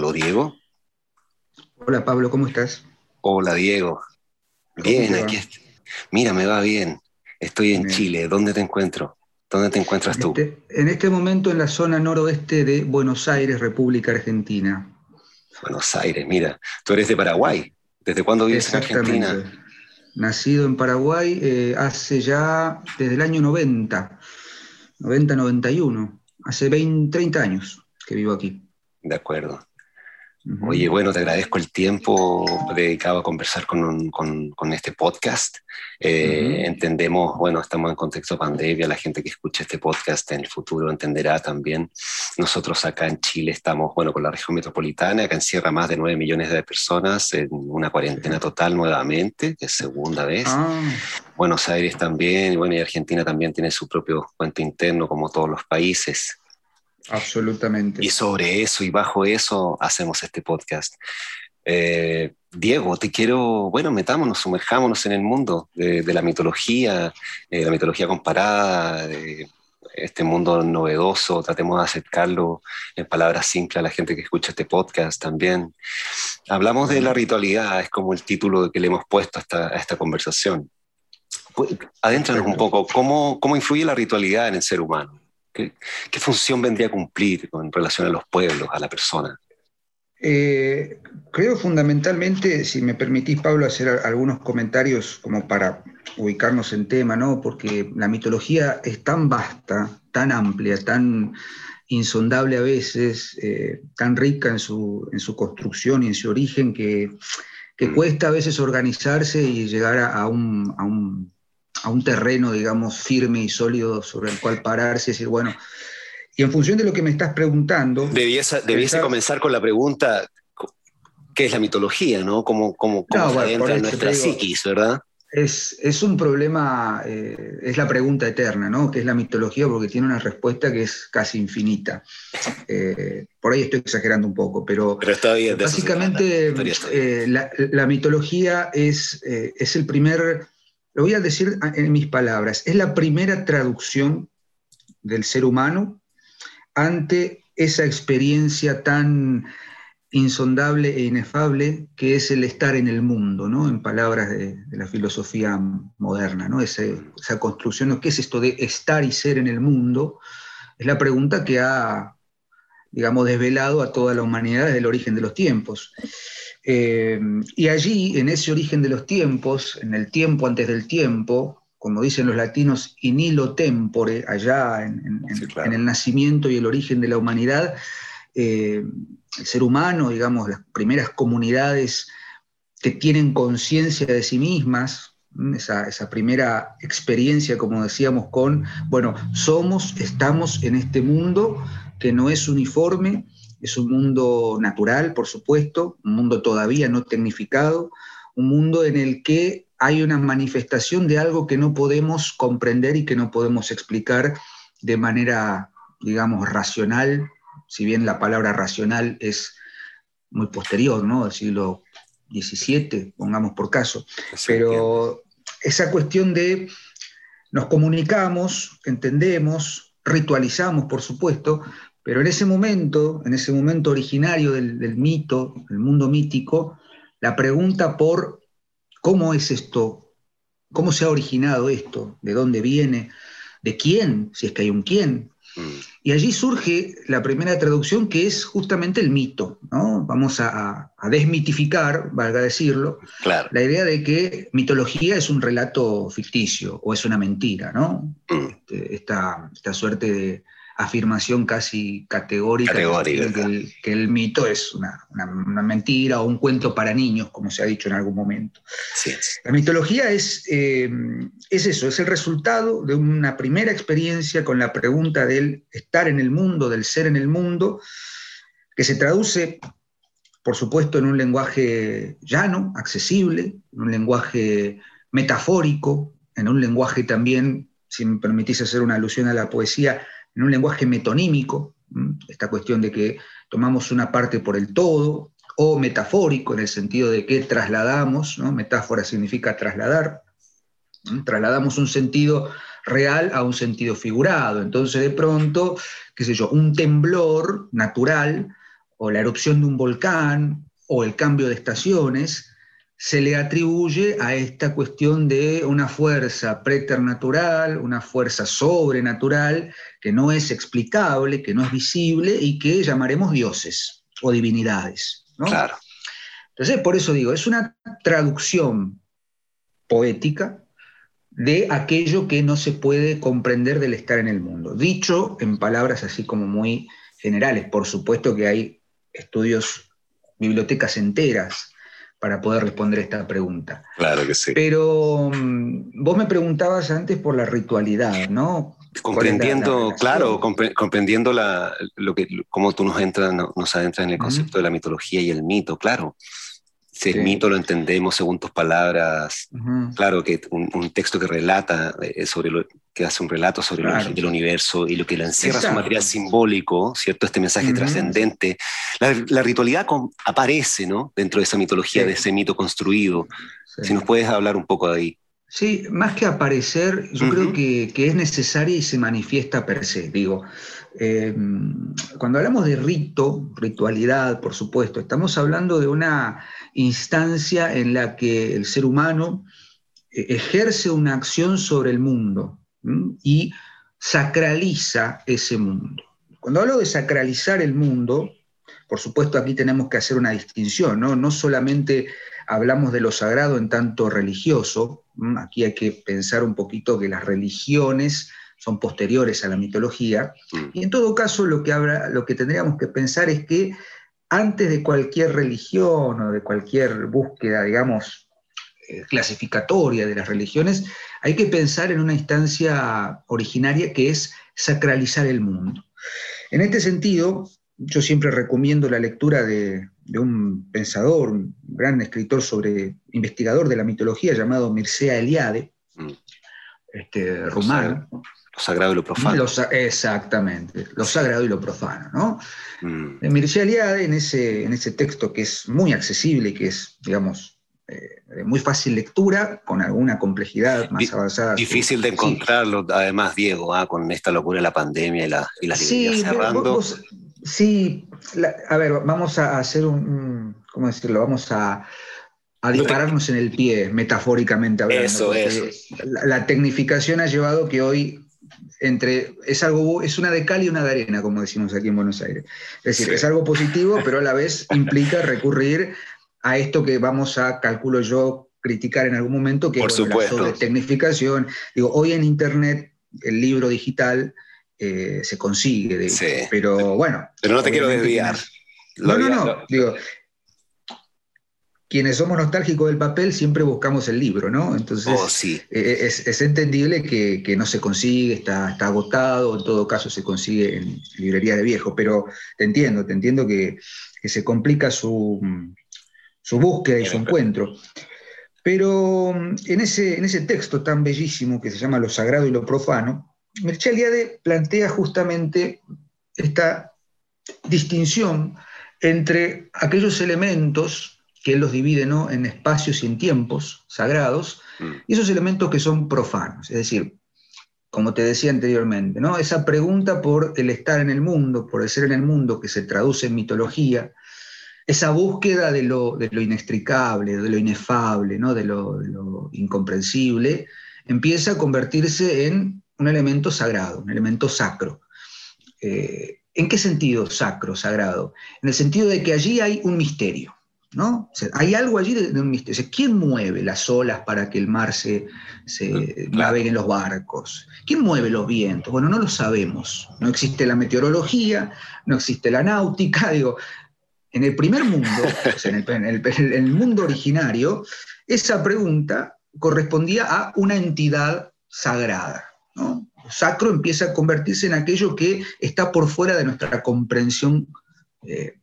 Aló, Diego. Hola, Pablo, ¿cómo estás? Hola, Diego. Bien, aquí estoy. Mira, me va bien. Estoy en Chile. ¿Dónde te encuentro? ¿Dónde te encuentras tú? Este, en este momento en la zona noroeste de Buenos Aires, República Argentina. Buenos Aires, mira. Tú eres de Paraguay. ¿Desde cuándo vives en Argentina? Nacido en Paraguay eh, hace ya desde el año 90, 90-91, hace 20, 30 años que vivo aquí. De acuerdo. Oye, bueno, te agradezco el tiempo dedicado a conversar con, con, este podcast. Eh, entendemos, bueno, estamos en contexto pandemia, la gente que escucha este podcast en el futuro entenderá también. Nosotros acá en Chile estamos, bueno, con la región metropolitana, que encierra más de 9 millones de personas en una cuarentena total nuevamente, que es segunda vez. Ah. Buenos Aires también, bueno, y Argentina también tiene su propio cuento interno, como todos los países. Absolutamente. Y sobre eso y bajo eso hacemos este podcast. Eh, Diego, te quiero, bueno, metámonos, sumerjámonos en el mundo de, la mitología, eh, la mitología comparada, de este mundo novedoso, tratemos de acercarlo en palabras simples a la gente que escucha este podcast también. Hablamos de la ritualidad, es como el título que le hemos puesto a esta, a esta conversación. Pues, adéntranos un poco, ¿cómo, ¿cómo influye la ritualidad en el ser humano? ¿Qué, función vendría a cumplir con relación a los pueblos, a la persona? Eh, creo fundamentalmente, si me permitís, Pablo, hacer algunos comentarios como para ubicarnos en tema, ¿no? Porque la mitología es tan vasta, tan amplia, tan insondable a veces, eh, tan rica en su, en su, construcción y en su origen, que, mm. cuesta a veces organizarse y llegar a un a un terreno, digamos, firme y sólido sobre el cual pararse y decir, bueno, y en función de lo que me estás preguntando... Debiese, debiese comenzar con la pregunta, ¿qué es la mitología, no? ¿Cómo, cómo, cómo entra en nuestra psiquis, verdad? Es, es, un problema, eh, es la pregunta eterna, ¿no? ¿Qué es la mitología? Porque tiene una respuesta que es casi infinita. Eh, por ahí estoy exagerando un poco, pero, pero está bien, básicamente eh, la, la, mitología es, es el primer lo voy a decir en mis palabras, es la primera traducción del ser humano ante esa experiencia tan insondable e inefable que es el estar en el mundo, ¿no? en palabras de, la filosofía moderna, ¿no? esa, esa construcción, ¿qué es esto de estar y ser en el mundo? Es la pregunta que ha, digamos, desvelado a toda la humanidad desde el origen de los tiempos. Eh, y allí, en ese origen de los tiempos, en el tiempo antes del tiempo, como dicen los latinos, in illo tempore, allá en, el nacimiento y el origen de la humanidad, eh, el ser humano, digamos, las primeras comunidades que tienen conciencia de sí mismas, esa, esa, primera experiencia, como decíamos, con, bueno, somos, estamos en este mundo que no es uniforme, es un mundo natural, por supuesto, un mundo todavía no tecnificado, un mundo en el que hay una manifestación de algo que no podemos comprender y que no podemos explicar de manera, digamos, racional, si bien la palabra racional es muy posterior, ¿no? Del siglo XVII, pongamos por caso. Pero esa cuestión de nos comunicamos, entendemos, ritualizamos, por supuesto, pero en ese momento, en ese momento originario del, mito, el mundo mítico, la pregunta por cómo es esto, cómo se ha originado esto, de dónde viene, de quién, si es que hay un quién. Mm. Y allí surge la primera traducción que es justamente el mito. ¿no? Vamos a, desmitificar, valga decirlo, la idea de que mitología es un relato ficticio o es una mentira. ¿no? Mm. Este, esta, esta suerte de, afirmación casi categórica, Que, el, mito es una, mentira o un cuento para niños, como se ha dicho en algún momento. La mitología es, eh, es eso, es el resultado de una primera experiencia con la pregunta del estar en el mundo, del ser en el mundo, que se traduce, por supuesto, en un lenguaje llano, accesible, en un lenguaje metafórico, en un lenguaje también, si me permitís hacer una alusión a la poesía, en un lenguaje metonímico, esta cuestión de que tomamos una parte por el todo, o metafórico, en el sentido de que trasladamos, ¿no? metáfora significa trasladar, trasladamos un sentido real a un sentido figurado. Entonces, de pronto, qué sé yo, un temblor natural o la erupción de un volcán o el cambio de estaciones, se le atribuye a esta cuestión de una fuerza preternatural, una fuerza sobrenatural, que no es explicable, que no es visible y que llamaremos dioses o divinidades. Claro. Entonces, por eso digo, es una traducción poética de aquello que no se puede comprender del estar en el mundo. Dicho en palabras así como muy generales, por supuesto que hay estudios, bibliotecas enteras para poder responder esta pregunta. Claro que sí. Pero mm, vos me preguntabas antes por la ritualidad, ¿no? Comprendiendo, claro, comprendiendo la, lo que, cómo tú nos, entras, nos adentras en el concepto de la mitología y el mito, claro. Si el mito lo entendemos según tus palabras, claro que un, texto que relata eh, sobre lo que hace un relato sobre el universo y lo que lo encierra su material simbólico, ¿cierto? Este mensaje trascendente. La, ritualidad aparece, ¿no? Dentro de esa mitología, de ese mito construido. Si nos puedes hablar un poco de ahí. Sí, más que aparecer, yo creo que, que, es necesaria y se manifiesta per se. Digo, eh, cuando hablamos de rito, ritualidad, por supuesto, estamos hablando de una instancia en la que el ser humano eh, ejerce una acción sobre el mundo y sacraliza ese mundo. Cuando hablo de sacralizar el mundo, por supuesto aquí tenemos que hacer una distinción, ¿no? No solamente hablamos de lo sagrado en tanto religioso, aquí hay que pensar un poquito que las religiones son posteriores a la mitología. Mm. Y en todo caso, lo que, lo que tendríamos que pensar es que antes de cualquier religión o de cualquier búsqueda, digamos, eh, clasificatoria de las religiones, hay que pensar en una instancia originaria que es sacralizar el mundo. En este sentido, yo siempre recomiendo la lectura de, un pensador, un gran escritor sobre, investigador de la mitología llamado Mircea Eliade, mm. este, rumano, lo sagrado y lo profano. exactamente, lo sagrado y lo profano. ¿no? Mm. Mircea Eliade, en ese, en ese texto que es muy accesible, que es, digamos, eh, de muy fácil lectura, con alguna complejidad más avanzada. Difícil de encontrarlo, además, Diego, ¿ah? con esta locura de la pandemia y, la, y las sí, cerrando. sí, a ver, vamos a hacer un, ¿cómo decirlo? Vamos a, a dispararnos en el pie, metafóricamente hablando. Eso, eso. La, la, tecnificación ha llevado que hoy entre, es, algo, es una de cal y una de arena, como decimos aquí en Buenos Aires. Es decir, es algo positivo, pero a la vez implica recurrir a esto que vamos a, calculo yo, criticar en algún momento, que es la sobretecnificación. Digo, hoy en Internet el libro digital eh, se consigue, pero bueno. Pero no te quiero desviar. No, no, no. Digo, quienes somos nostálgicos del papel siempre buscamos el libro, ¿no? Entonces oh, sí. Eh, es, entendible que, no se consigue, está, está, agotado, en todo caso se consigue en librería de viejo, pero te entiendo, te entiendo que, se complica su, búsqueda y su encuentro. Pero en ese, en ese texto tan bellísimo que se llama Lo Sagrado y lo Profano, Mircea Eliade plantea justamente esta distinción entre aquellos elementos que él los divide ¿no? en espacios y en tiempos sagrados, mm. y esos elementos que son profanos, es decir, como te decía anteriormente, ¿no? esa pregunta por el estar en el mundo, por el ser en el mundo, que se traduce en mitología, esa búsqueda de lo, de lo inextricable, de lo inefable, ¿no? de, lo, incomprensible, empieza a convertirse en un elemento sagrado, un elemento sacro. Eh, ¿En qué sentido sacro, sagrado? En el sentido de que allí hay un misterio. ¿No? hay algo allí de, un misterio. ¿Quién mueve las olas para que el mar se, se navegue en los barcos? ¿Quién mueve los vientos? Bueno, no lo sabemos. No existe la meteorología, no existe la náutica. Digo, en el primer mundo, en, el, mundo originario, esa pregunta correspondía a una entidad sagrada. ¿no? Sacro empieza a convertirse en aquello que está por fuera de nuestra comprensión eh,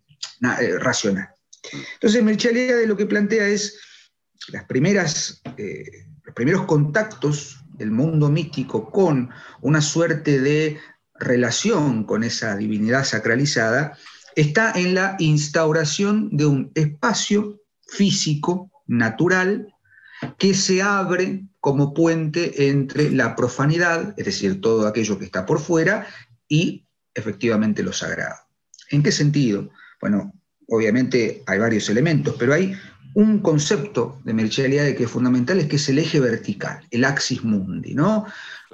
eh, racional. Entonces, de lo que plantea es las eh, los primeros contactos del mundo místico con una suerte de relación con esa divinidad sacralizada, está en la instauración de un espacio físico, natural, que se abre como puente entre la profanidad, es decir, todo aquello que está por fuera, y efectivamente lo sagrado. ¿En qué sentido? Bueno, obviamente hay varios elementos, pero hay un concepto de Mircea que es fundamental, es que es el eje vertical, el axis mundi, ¿no?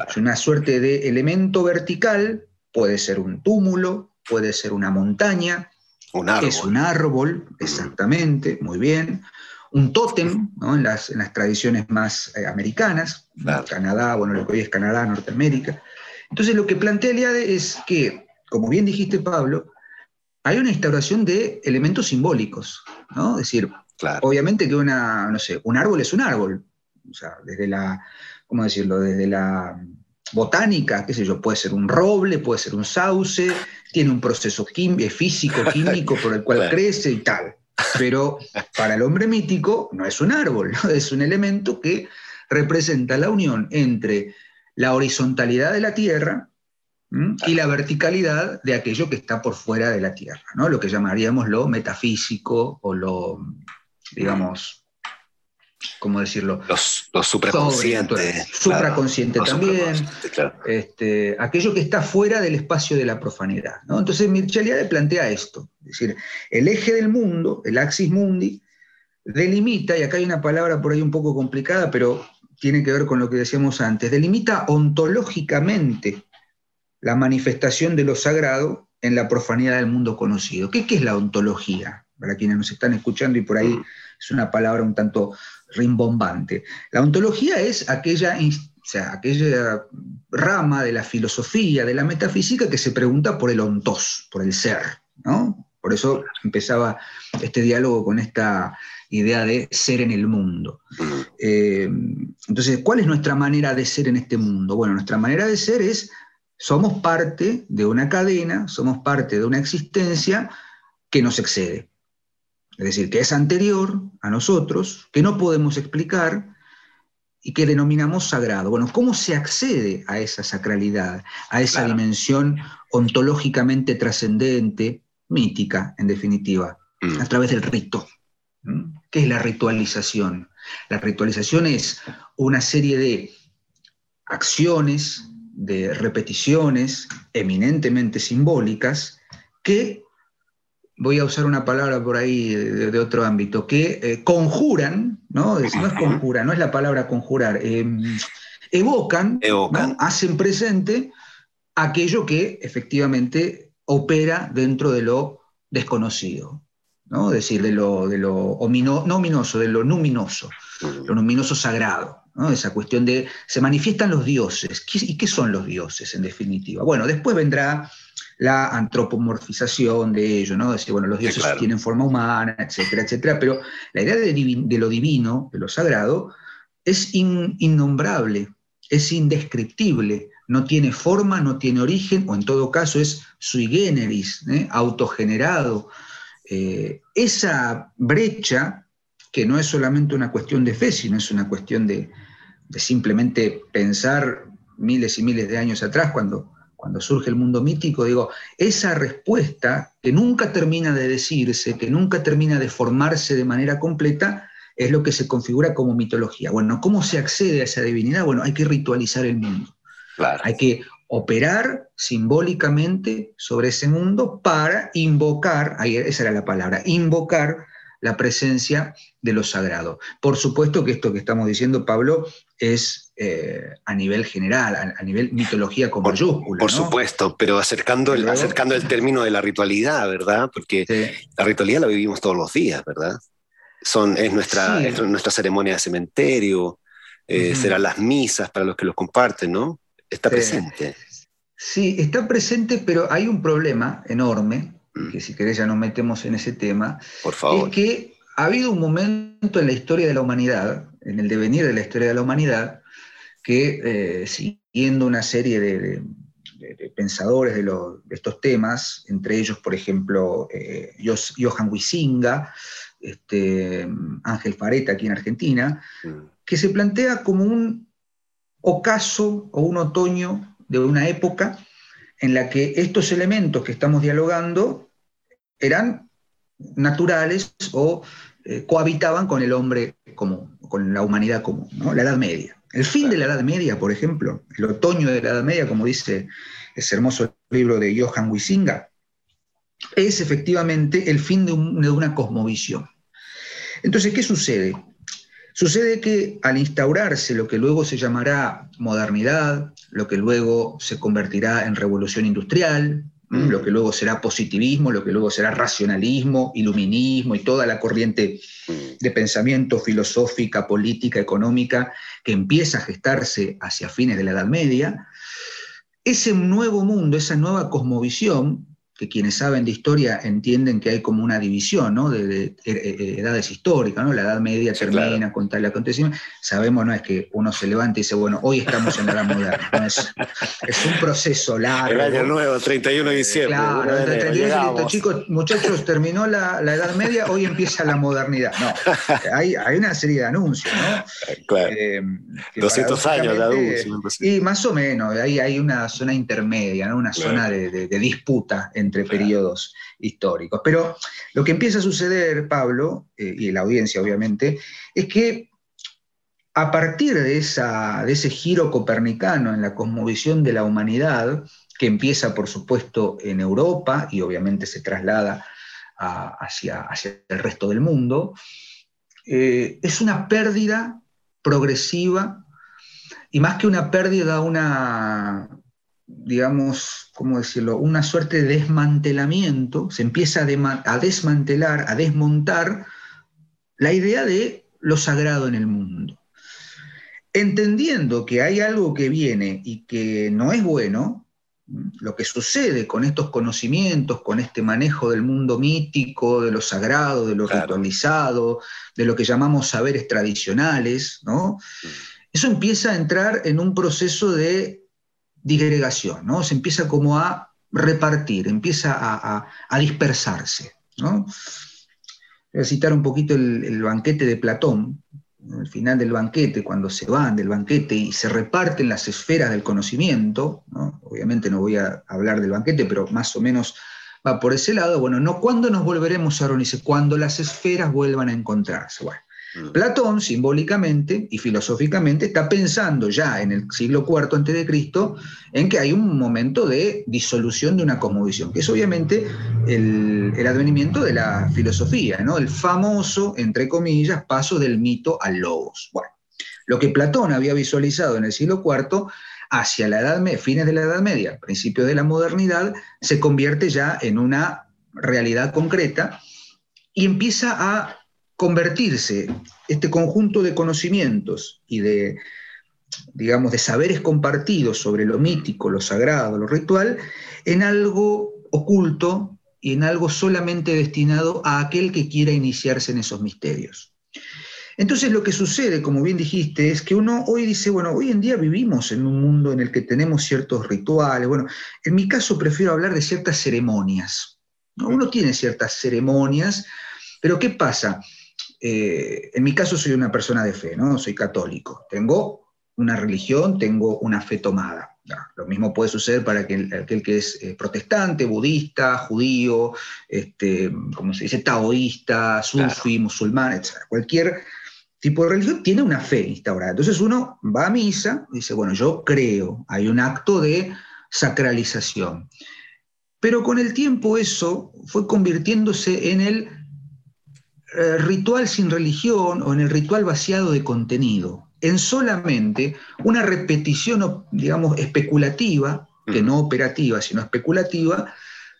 Es una suerte de elemento vertical, puede ser un túmulo, puede ser una montaña, un árbol. es un árbol, exactamente, muy bien, un tótem, ¿no? en, las, tradiciones más eh, americanas, Canadá, bueno, lo que hoy es Canadá, Norteamérica. Entonces lo que plantea Eliade es que, como bien dijiste Pablo, hay una instauración de elementos simbólicos, ¿no? Es decir, obviamente que una, no sé, un árbol es un árbol, o sea, desde la, ¿cómo decirlo? Desde la botánica, qué sé yo, puede ser un roble, puede ser un sauce, tiene un proceso físico, químico por el cual crece y tal. Pero para el hombre mítico no es un árbol, es un elemento que representa la unión entre la horizontalidad de la Tierra y la verticalidad de aquello que está por fuera de la Tierra, ¿no? lo que llamaríamos lo metafísico o lo, digamos, ¿cómo decirlo? Los, los supraconscientes. Supraconsciente también. este, aquello que está fuera del espacio de la profanidad. ¿no? Entonces Mircea plantea esto, es decir, el eje del mundo, el axis mundi, delimita, y acá hay una palabra por ahí un poco complicada, pero tiene que ver con lo que decíamos antes, delimita ontológicamente la manifestación de lo sagrado en la profanidad del mundo conocido. ¿Qué, es la ontología? Para quienes nos están escuchando y por ahí es una palabra un tanto rimbombante. La ontología es aquella, sea, aquella rama de la filosofía, de la metafísica que se pregunta por el ontos, por el ser. ¿no? Por eso empezaba este diálogo con esta idea de ser en el mundo. Eh, entonces, ¿cuál es nuestra manera de ser en este mundo? Bueno, nuestra manera de ser es somos parte de una cadena, somos parte de una existencia que nos excede. Es decir, que es anterior a nosotros, que no podemos explicar y que denominamos sagrado. Bueno, ¿cómo se accede a esa sacralidad, a esa dimensión ontológicamente trascendente, mítica, en definitiva? Mm. A través del rito. ¿Qué es la ritualización? La ritualización es una serie de acciones, de repeticiones eminentemente simbólicas que, voy a usar una palabra por ahí de, otro ámbito, que eh, conjuran, ¿no? Es, no es conjura, no es la palabra conjurar, em, evocan, hacen presente aquello que efectivamente opera dentro de lo desconocido, ¿no? Es decir, de lo, de lo no ominoso, de lo luminoso, lo luminoso sagrado. Esa cuestión de, se manifiestan los dioses. ¿Y qué son los dioses en definitiva? Bueno, después vendrá la antropomorfización de ello, ¿no? Decir, bueno, los dioses tienen forma humana, etcétera, etcétera, pero la idea de, lo divino, de lo sagrado, es innombrable, es indescriptible, no tiene forma, no tiene origen, o en todo caso es sui generis, ¿eh? autogenerado. Eh, esa brecha, que no es solamente una cuestión de fe, sino es una cuestión de, de simplemente pensar miles y miles de años atrás, cuando, cuando surge el mundo mítico, digo, esa respuesta que nunca termina de decirse, que nunca termina de formarse de manera completa, es lo que se configura como mitología. Bueno, ¿cómo se accede a esa divinidad? Bueno, hay que ritualizar el mundo. Hay que operar simbólicamente sobre ese mundo para invocar, ahí esa era la palabra, invocar la presencia de lo sagrado. Por supuesto que esto que estamos diciendo, Pablo, es eh, a nivel general, a, nivel mitología con por, mayúscula. Por supuesto, pero acercando el, acercando el término de la ritualidad, ¿verdad? Porque la ritualidad la vivimos todos los días, ¿verdad? Son, es, nuestra, nuestra ceremonia de cementerio, eh, serán las misas para los que los comparten, ¿no? Está presente. Sí, está presente, pero hay un problema enorme que si querés ya nos metemos en ese tema, Por favor. es que ha habido un momento en la historia de la humanidad, en el devenir de la historia de la humanidad, que eh, siguiendo una serie de, pensadores de, estos temas, entre ellos, por ejemplo, eh, Johan Huizinga, este, Ángel Fareta aquí en Argentina, mm. que se plantea como un ocaso o un otoño de una época en la que estos elementos que estamos dialogando eran naturales o eh, cohabitaban con el hombre común, con la humanidad común, la Edad Media. El fin de la Edad Media, por ejemplo, el otoño de la Edad Media, como dice ese hermoso libro de Johann Huizinga, es efectivamente el fin de, una cosmovisión. Entonces, ¿qué sucede? Sucede que al instaurarse lo que luego se llamará modernidad, lo que luego se convertirá en revolución industrial, mm. lo que luego será positivismo, lo que luego será racionalismo, iluminismo y toda la corriente mm. de pensamiento filosófica, política, económica que empieza a gestarse hacia fines de la Edad Media, ese nuevo mundo, esa nueva cosmovisión, que quienes saben de historia entienden que hay como una división ¿no? de, edades históricas, ¿no? la Edad Media termina con tal acontecimiento. Sabemos, no es que uno se levante y dice, bueno, hoy estamos en la Edad Moderna. Es, un proceso largo. El año nuevo, 31 de diciembre. Claro, 31 chicos, muchachos, terminó la, Edad Media, hoy empieza la modernidad. No, hay, hay una serie de anuncios, ¿no? Claro. 200 eh, años de anuncios. Y más o menos, hay, hay una zona intermedia, ¿no? una zona de, de disputa entre periodos históricos. Pero lo que empieza a suceder, Pablo, eh, y la audiencia obviamente, es que a partir de, esa, de ese giro copernicano en la cosmovisión de la humanidad, que empieza por supuesto en Europa y obviamente se traslada hacia, hacia, el resto del mundo, eh, es una pérdida progresiva y más que una pérdida, una, digamos, ¿cómo decirlo?, una suerte de desmantelamiento, se empieza a, desmantelar, a desmontar la idea de lo sagrado en el mundo. Entendiendo que hay algo que viene y que no es bueno, lo que sucede con estos conocimientos, con este manejo del mundo mítico, de lo sagrado, de lo ritualizado, de lo que llamamos saberes tradicionales, ¿no? Mm. Eso empieza a entrar en un proceso de disgregación, ¿no? Se empieza como a repartir, empieza a, dispersarse, ¿no? Voy a citar un poquito el, banquete de Platón, al final del banquete, cuando se van del banquete y se reparten las esferas del conocimiento, obviamente no voy a hablar del banquete, pero más o menos va por ese lado, bueno, no cuándo nos volveremos a reunirse, cuando las esferas vuelvan a encontrarse. Bueno. Platón, simbólicamente y filosóficamente, está pensando ya en el siglo IV a.C. en que hay un momento de disolución de una cosmovisión, que es obviamente el, advenimiento de la filosofía, ¿no? el famoso, entre comillas, paso del mito al logos. Bueno, lo que Platón había visualizado en el siglo IV hacia la edad fines de la Edad Media, principios de la modernidad, se convierte ya en una realidad concreta y empieza a convertirse este conjunto de conocimientos y de, digamos, de saberes compartidos sobre lo mítico, lo sagrado, lo ritual, en algo oculto y en algo solamente destinado a aquel que quiera iniciarse en esos misterios. Entonces lo que sucede, como bien dijiste, es que uno hoy dice, bueno, hoy en día vivimos en un mundo en el que tenemos ciertos rituales, bueno, en mi caso prefiero hablar de ciertas ceremonias. Uno tiene ciertas ceremonias, pero ¿qué pasa? Eh, en mi caso soy una persona de fe, ¿no? Soy católico. Tengo una religión, tengo una fe tomada. lo mismo puede suceder para aquel, que es eh, protestante, budista, judío, este, como se dice, taoísta, sufi, musulmán, etc. Cualquier tipo de religión tiene una fe instaurada. Entonces uno va a misa y dice, bueno, yo creo, hay un acto de sacralización. Pero con el tiempo eso fue convirtiéndose en el eh, ritual sin religión o en el ritual vaciado de contenido, en solamente una repetición, digamos, especulativa, que no operativa, sino especulativa,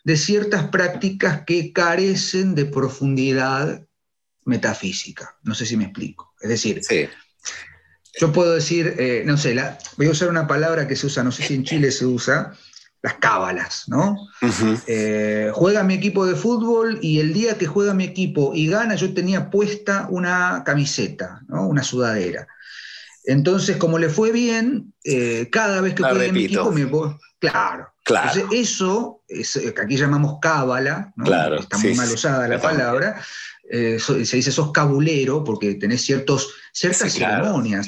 de ciertas prácticas que carecen de profundidad metafísica. No sé si me explico. Es decir, yo puedo decir, eh, no sé, voy a usar una palabra que se usa, no sé si en Chile se usa, las cábalas, ¿no? Eh, juega mi equipo de fútbol y el día que juega mi equipo y gana, yo tenía puesta una camiseta, ¿no? Una sudadera. Entonces, como le fue bien, eh, cada vez que juega mi equipo, me Claro. claro. Entonces, eso, es, eh, que aquí llamamos cábala, ¿no? Claro, está muy mal usada la palabra, se dice sos cabulero porque tenés ciertos, ciertas ceremonias.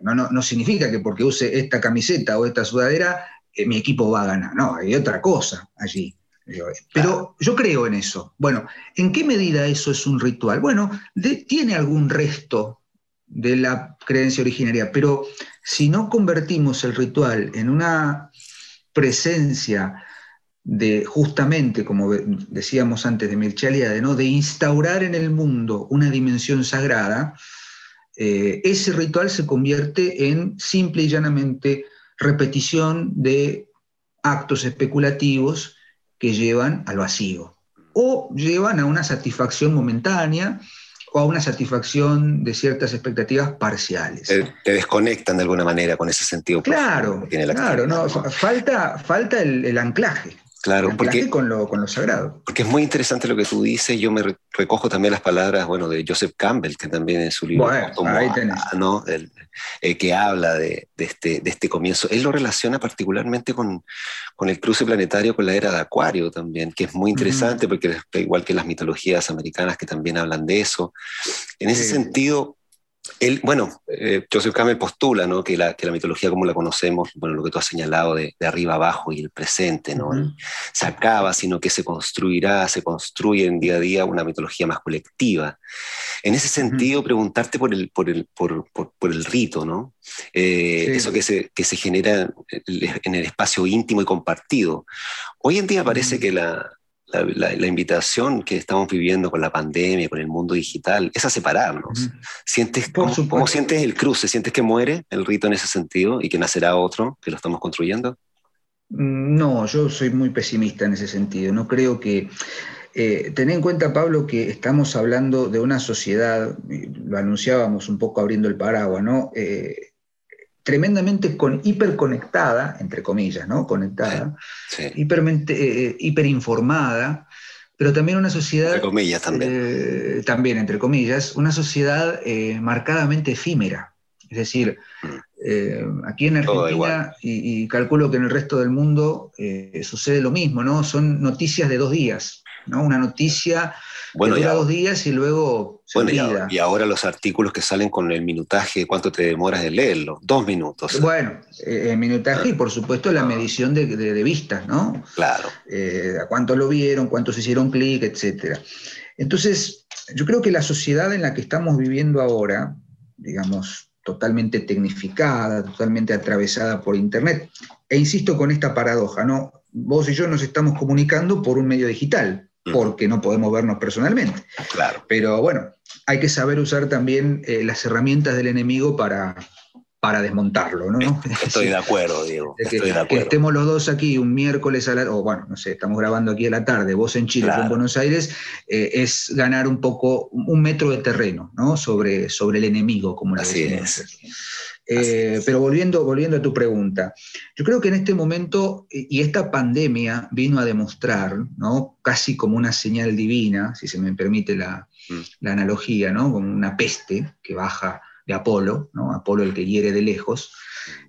No, no, no, significa que porque use esta camiseta o esta sudadera mi equipo va a ganar. No, hay otra cosa allí. Pero yo creo en eso. Bueno, ¿en qué medida eso es un ritual? Bueno, tiene algún resto de la creencia originaria, pero si no convertimos el ritual en una presencia de justamente, como decíamos antes de Mircea ¿no? de instaurar en el mundo una dimensión sagrada, eh, ese ritual se convierte en simple y llanamente repetición de actos especulativos que llevan al vacío o llevan a una satisfacción momentánea o a una satisfacción de ciertas expectativas parciales. Te, desconectan de alguna manera con ese sentido. Claro, claro, no, falta, falta el anclaje. Claro, porque, con lo, con lo sagrado. Porque es muy interesante lo que tú dices. Yo me recojo también las palabras bueno, de Joseph Campbell, que también en su libro ¿no? El, que habla de, de, este, de este comienzo. Él lo relaciona particularmente con, con, el cruce planetario con la era de Acuario también, que es muy interesante porque igual que las mitologías americanas que también hablan de eso. En ese sentido, él, bueno, eh, Joseph Campbell postula ¿no? que, la, que, la, mitología como la conocemos, bueno, lo que tú has señalado de, de arriba abajo y el presente, ¿no? se acaba, sino que se construirá, se construye en día a día una mitología más colectiva. En ese sentido, preguntarte por el, por el, por, por, el rito, ¿no? Eh, eso que se, que se genera en el espacio íntimo y compartido. Hoy en día parece que la, la, invitación que estamos viviendo con la pandemia, con el mundo digital, es a separarnos. ¿Sientes, cómo, sientes el cruce? ¿Sientes que muere el rito en ese sentido y que nacerá otro, que lo estamos construyendo? Mm, no, yo soy muy pesimista en ese sentido. No creo que... Eh, ten en cuenta, Pablo, que estamos hablando de una sociedad, lo anunciábamos un poco abriendo el paraguas, ¿no? Eh, tremendamente con, hiperconectada, entre comillas, ¿no? Conectada, eh, eh, hiperinformada, pero también una sociedad... Entre comillas también. Eh, también, entre comillas, una sociedad marcadamente efímera. Es decir, mm. aquí en Argentina, y, y, calculo que en el resto del mundo sucede lo mismo, ¿no? Son noticias de dos días, ¿no? Una noticia bueno, dura dos días y luego se bueno, y, ahora los artículos que salen con el minutaje, ¿cuánto te demoras de leerlo? Dos minutos. Bueno, eh, el minutaje y por supuesto la medición de, de, vistas, ¿no? Claro. Eh, a cuánto lo vieron, cuántos hicieron clic, etc. Entonces, yo creo que la sociedad en la que estamos viviendo ahora, digamos, totalmente tecnificada, totalmente atravesada por Internet, e insisto con esta paradoja, ¿no? Vos y yo nos estamos comunicando por un medio digital, porque no podemos vernos personalmente. Claro. Pero bueno, hay que saber usar también eh, las herramientas del enemigo para, para desmontarlo, ¿no? Estoy de acuerdo, Diego. Estoy de acuerdo. Que estemos los dos aquí un miércoles a la, o bueno, no sé, estamos grabando aquí a la tarde, vos en Chile, en Buenos Aires, eh, es ganar un poco, un metro de terreno, ¿no? Sobre, sobre el enemigo, como le Así es. Eh, pero volviendo, volviendo a tu pregunta, yo creo que en este momento, y esta pandemia vino a demostrar, ¿no? casi como una señal divina, si se me permite la, mm. analogía, ¿no? como una peste que baja de Apolo. Apolo el que hiere de lejos,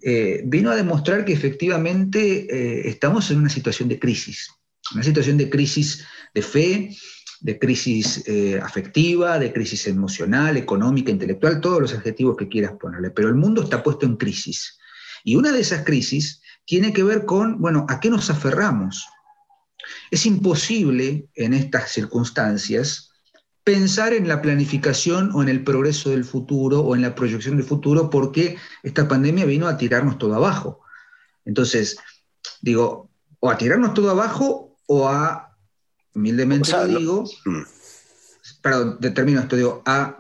eh, vino a demostrar que efectivamente eh, estamos en una situación de crisis, una situación de crisis de fe, de crisis eh, afectiva, de crisis emocional, económica, intelectual, todos los adjetivos que quieras ponerle, pero el mundo está puesto en crisis. Y una de esas crisis tiene que ver con, bueno, ¿a qué nos aferramos? Es imposible en estas circunstancias pensar en la planificación o en el progreso del futuro o en la proyección del futuro porque esta pandemia vino a tirarnos todo abajo. Entonces, digo, o a tirarnos todo abajo o a humildemente lo digo, mm. perdón, determino esto, digo, a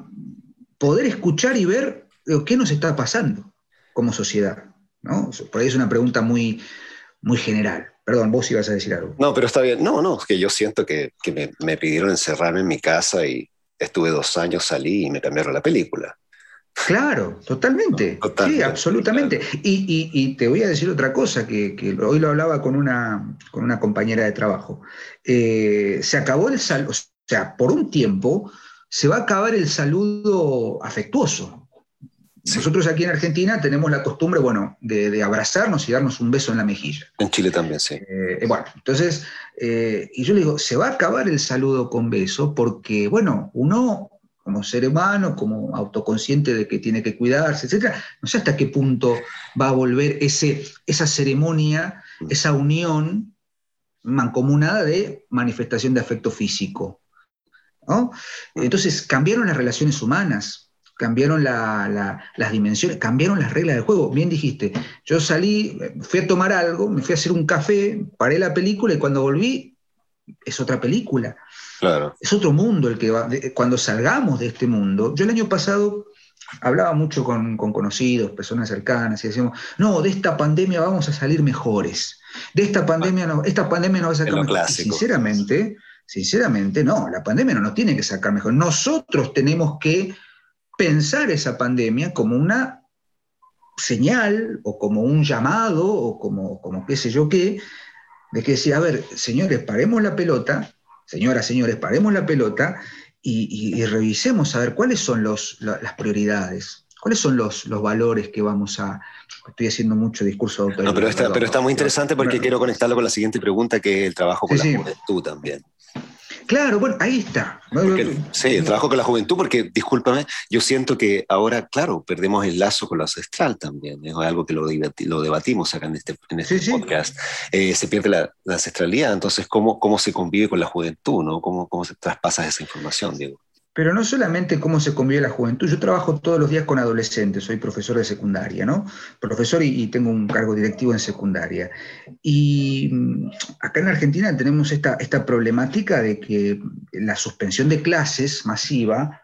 poder escuchar y ver qué nos está pasando como sociedad. ¿no? Por ahí es una pregunta muy, muy general. Perdón, vos ibas a decir algo. No, pero está bien. No, no, es que yo siento que, que me, me, pidieron encerrarme en mi casa y estuve dos años, salí y me cambiaron la película. Claro, totalmente. sí, absolutamente. Y, te voy a decir otra cosa, que, hoy lo hablaba con una, con una compañera de trabajo. Eh, se acabó el saludo, o sea, por un tiempo se va a acabar el saludo afectuoso. Nosotros aquí en Argentina tenemos la costumbre, bueno, de, abrazarnos y darnos un beso en la mejilla. En Chile también, sí. Eh, bueno, entonces, eh, y yo le digo, se va a acabar el saludo con beso porque, bueno, uno como ser humano, como autoconsciente de que tiene que cuidarse, etc. No sé hasta qué punto va a volver ese, esa ceremonia, mm. esa unión mancomunada de manifestación de afecto físico. Entonces cambiaron las relaciones humanas. Cambiaron las dimensiones, cambiaron las reglas del juego. Bien dijiste, yo salí, fui a tomar algo, me fui a hacer un café, paré la película y cuando volví es otra película. Claro. Es otro mundo el que va, cuando salgamos de este mundo. Yo el año pasado hablaba mucho con, conocidos, personas cercanas, y decíamos, no, de esta pandemia vamos a salir mejores. De esta pandemia no, esta pandemia no va a sacar mejor. Sinceramente, sinceramente, no, la pandemia no nos tiene que sacar mejor. Nosotros tenemos que pensar esa pandemia como una señal o como un llamado o como, como qué sé yo qué, de que decir, a ver, señores, paremos la pelota, señoras, señores, paremos la pelota y, revisemos a ver cuáles son los, las prioridades, cuáles son los, los, valores que vamos a... Estoy haciendo mucho discurso de No, pero está, pero está muy interesante porque quiero conectarlo con la siguiente pregunta, que es el trabajo con la juventud también. Claro, bueno, ahí está. sí, el trabajo con la juventud, porque, discúlpame, yo siento que ahora, claro, perdemos el lazo con lo ancestral también. Es algo que lo, lo debatimos acá en este, en este podcast. Eh, se pierde la, ancestralidad, entonces, ¿cómo, ¿cómo se convive con la juventud? ¿no? ¿Cómo, ¿Cómo se traspasa esa información, Diego? Pero no solamente cómo se convive la juventud, yo trabajo todos los días con adolescentes, soy profesor de secundaria, ¿no? Profesor y, tengo un cargo directivo en secundaria. Y mm, acá en Argentina tenemos esta, problemática de que la suspensión de clases masiva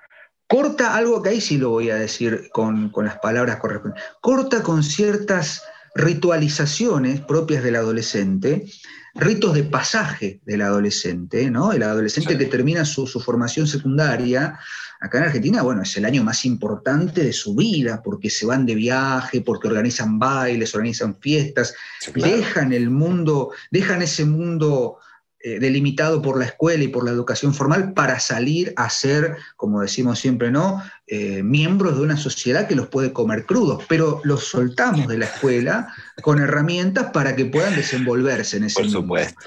corta algo que ahí sí lo voy a decir con, con las palabras correspondientes, corta con ciertas ritualizaciones propias del adolescente ritos de pasaje del adolescente, ¿no? El adolescente que termina su, formación secundaria, acá en Argentina, bueno, es el año más importante de su vida, porque se van de viaje, porque organizan bailes, organizan fiestas, dejan el mundo, dejan ese mundo eh, delimitado por la escuela y por la educación formal para salir a ser, como decimos siempre, ¿no? Eh, miembros de una sociedad que los puede comer crudos, pero los soltamos de la escuela con herramientas para que puedan desenvolverse en ese Por supuesto.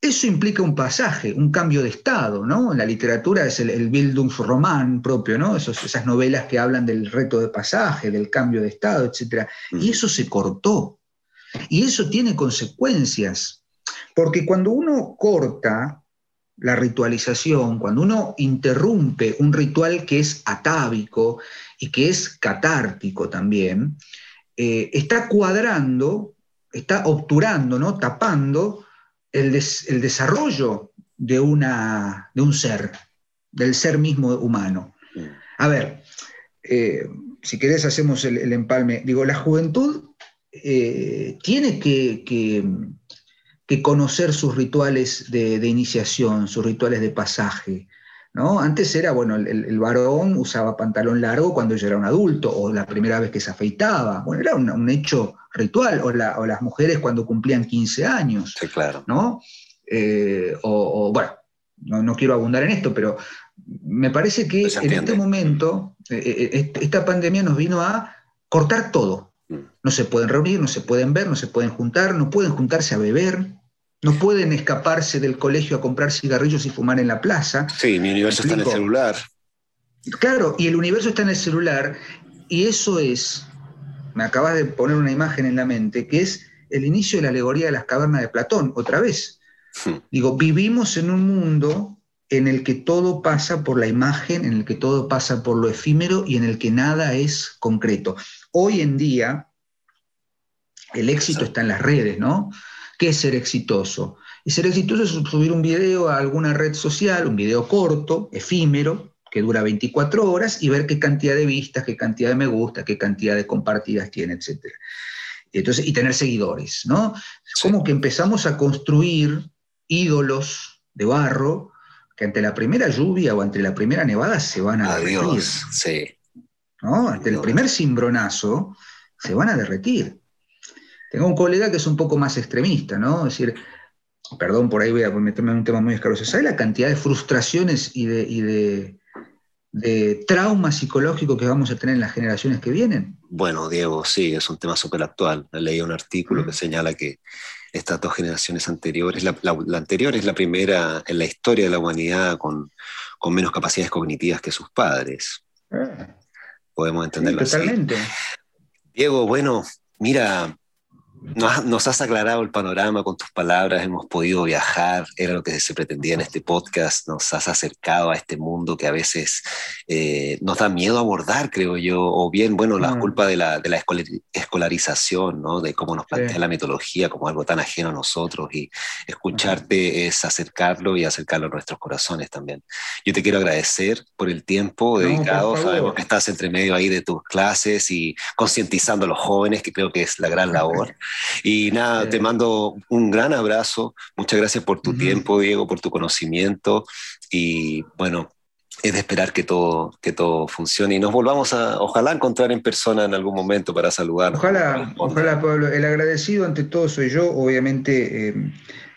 Eso implica un pasaje, un cambio de estado, ¿no? En la literatura es el, el Bildungsroman propio, ¿no? esas novelas que hablan del reto de pasaje, del cambio de estado, etc. Y mm. eso se cortó. Y eso tiene consecuencias porque cuando uno corta la ritualización, cuando uno interrumpe un ritual que es atávico y que es catártico también, eh, está cuadrando, está obturando, ¿no? tapando el, desarrollo de, una, de, un ser, del ser mismo humano. A ver, eh, si querés hacemos el, empalme. Digo, la juventud eh, tiene que que conocer sus rituales de, iniciación, sus rituales de pasaje. ¿no? Antes era, bueno, el, varón usaba pantalón largo cuando ya era un adulto, o la primera vez que se afeitaba. Bueno, era un, hecho ritual, o, las mujeres cuando cumplían 15 años. Sí, claro. ¿no? Eh, o, bueno, no, quiero abundar en esto, pero me parece que en este momento, eh, eh, esta pandemia nos vino a cortar todo. No se pueden reunir, no se pueden ver, no se pueden juntar, no pueden juntarse a beber, no pueden escaparse del colegio a comprar cigarrillos y fumar en la plaza. Sí, mi universo está en el celular. Claro, y el universo está en el celular, y eso es, me acabas de poner una imagen en la mente, que es el inicio de la alegoría de las cavernas de Platón, otra vez. Hmm. Digo, vivimos en un mundo en el que todo pasa por la imagen, en el que todo pasa por lo efímero y en el que nada es concreto. Hoy en día, el éxito está en las redes, ¿no? ¿Qué es ser exitoso? Y ser exitoso es subir un video a alguna red social, un video corto, efímero, que dura 24 horas, y ver qué cantidad de vistas, qué cantidad de me gusta, qué cantidad de compartidas tiene, etc. Entonces, y tener seguidores, ¿no? Es como que empezamos a construir ídolos de barro que ante la primera lluvia o ante la primera nevada se van a derretir. Sí. ¿no? Ante el primer cimbronazo se van a derretir. Tengo un colega que es un poco más extremista, ¿no? Es decir, perdón, por ahí voy a meterme en un tema muy escaroso. ¿Sabe la cantidad de frustraciones y de, y de, de trauma psicológico que vamos a tener en las generaciones que vienen? Bueno, Diego, sí, es un tema súper actual. Leí un artículo que señala que estas dos generaciones anteriores, la, anterior es la primera en la historia de la humanidad con, menos capacidades cognitivas que sus padres. Ah. Podemos entenderlo totalmente. Diego, bueno, mira, nos, has aclarado el panorama con tus palabras, hemos podido viajar, era lo que se pretendía en este podcast, nos has acercado a este mundo que a veces eh, nos da miedo abordar, creo yo, o bien, bueno, la mm. culpa de la, de la escolarización, ¿no? de cómo nos plantea la mitología como algo tan ajeno a nosotros y escucharte es acercarlo y acercarlo a nuestros corazones también. Yo te quiero agradecer por el tiempo dedicado, sabemos que estás entre medio ahí de tus clases y concientizando a los jóvenes, que creo que es la gran labor. Y nada, te mando un gran abrazo. Muchas gracias por tu tiempo, Diego, por tu conocimiento. Y bueno, es de esperar que todo, que todo funcione y nos volvamos a, ojalá, encontrar en persona en algún momento para saludar. Ojalá, ojalá, Pablo. El agradecido ante todo soy yo, obviamente. Eh,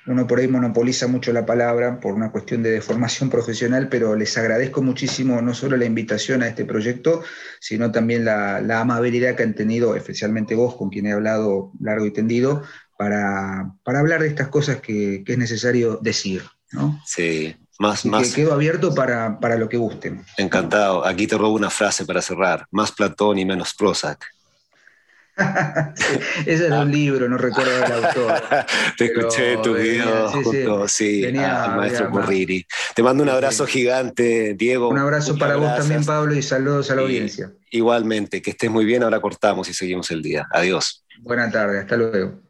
uno por ahí monopoliza mucho la palabra por una cuestión de formación profesional, pero les agradezco muchísimo no solo la invitación a este proyecto, sino también la, amabilidad que han tenido, especialmente vos, con quien he hablado largo y tendido, para, hablar de estas cosas que, es necesario decir. ¿no? Sí, más, más. Que quedo abierto para, para lo que gusten. Encantado. Aquí te robo una frase para cerrar. Más Platón y menos Prozac. Ese era un libro, no recuerdo el autor. Te escuché tu video junto sí, al maestro Corriri. Te mando un abrazo gigante, Diego. Un abrazo para vos también, Pablo, y saludos a la audiencia. Igualmente, que estés muy bien. Ahora cortamos y seguimos el día. Adiós. Buenas tardes, hasta luego.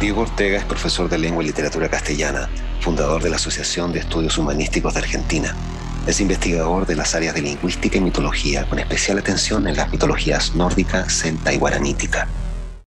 Diego Ortega es profesor de lengua y literatura castellana, fundador de la Asociación de Estudios Humanísticos de Argentina es investigador de las áreas de lingüística y mitología, con especial atención en las mitologías nórdica, celta y guaranítica.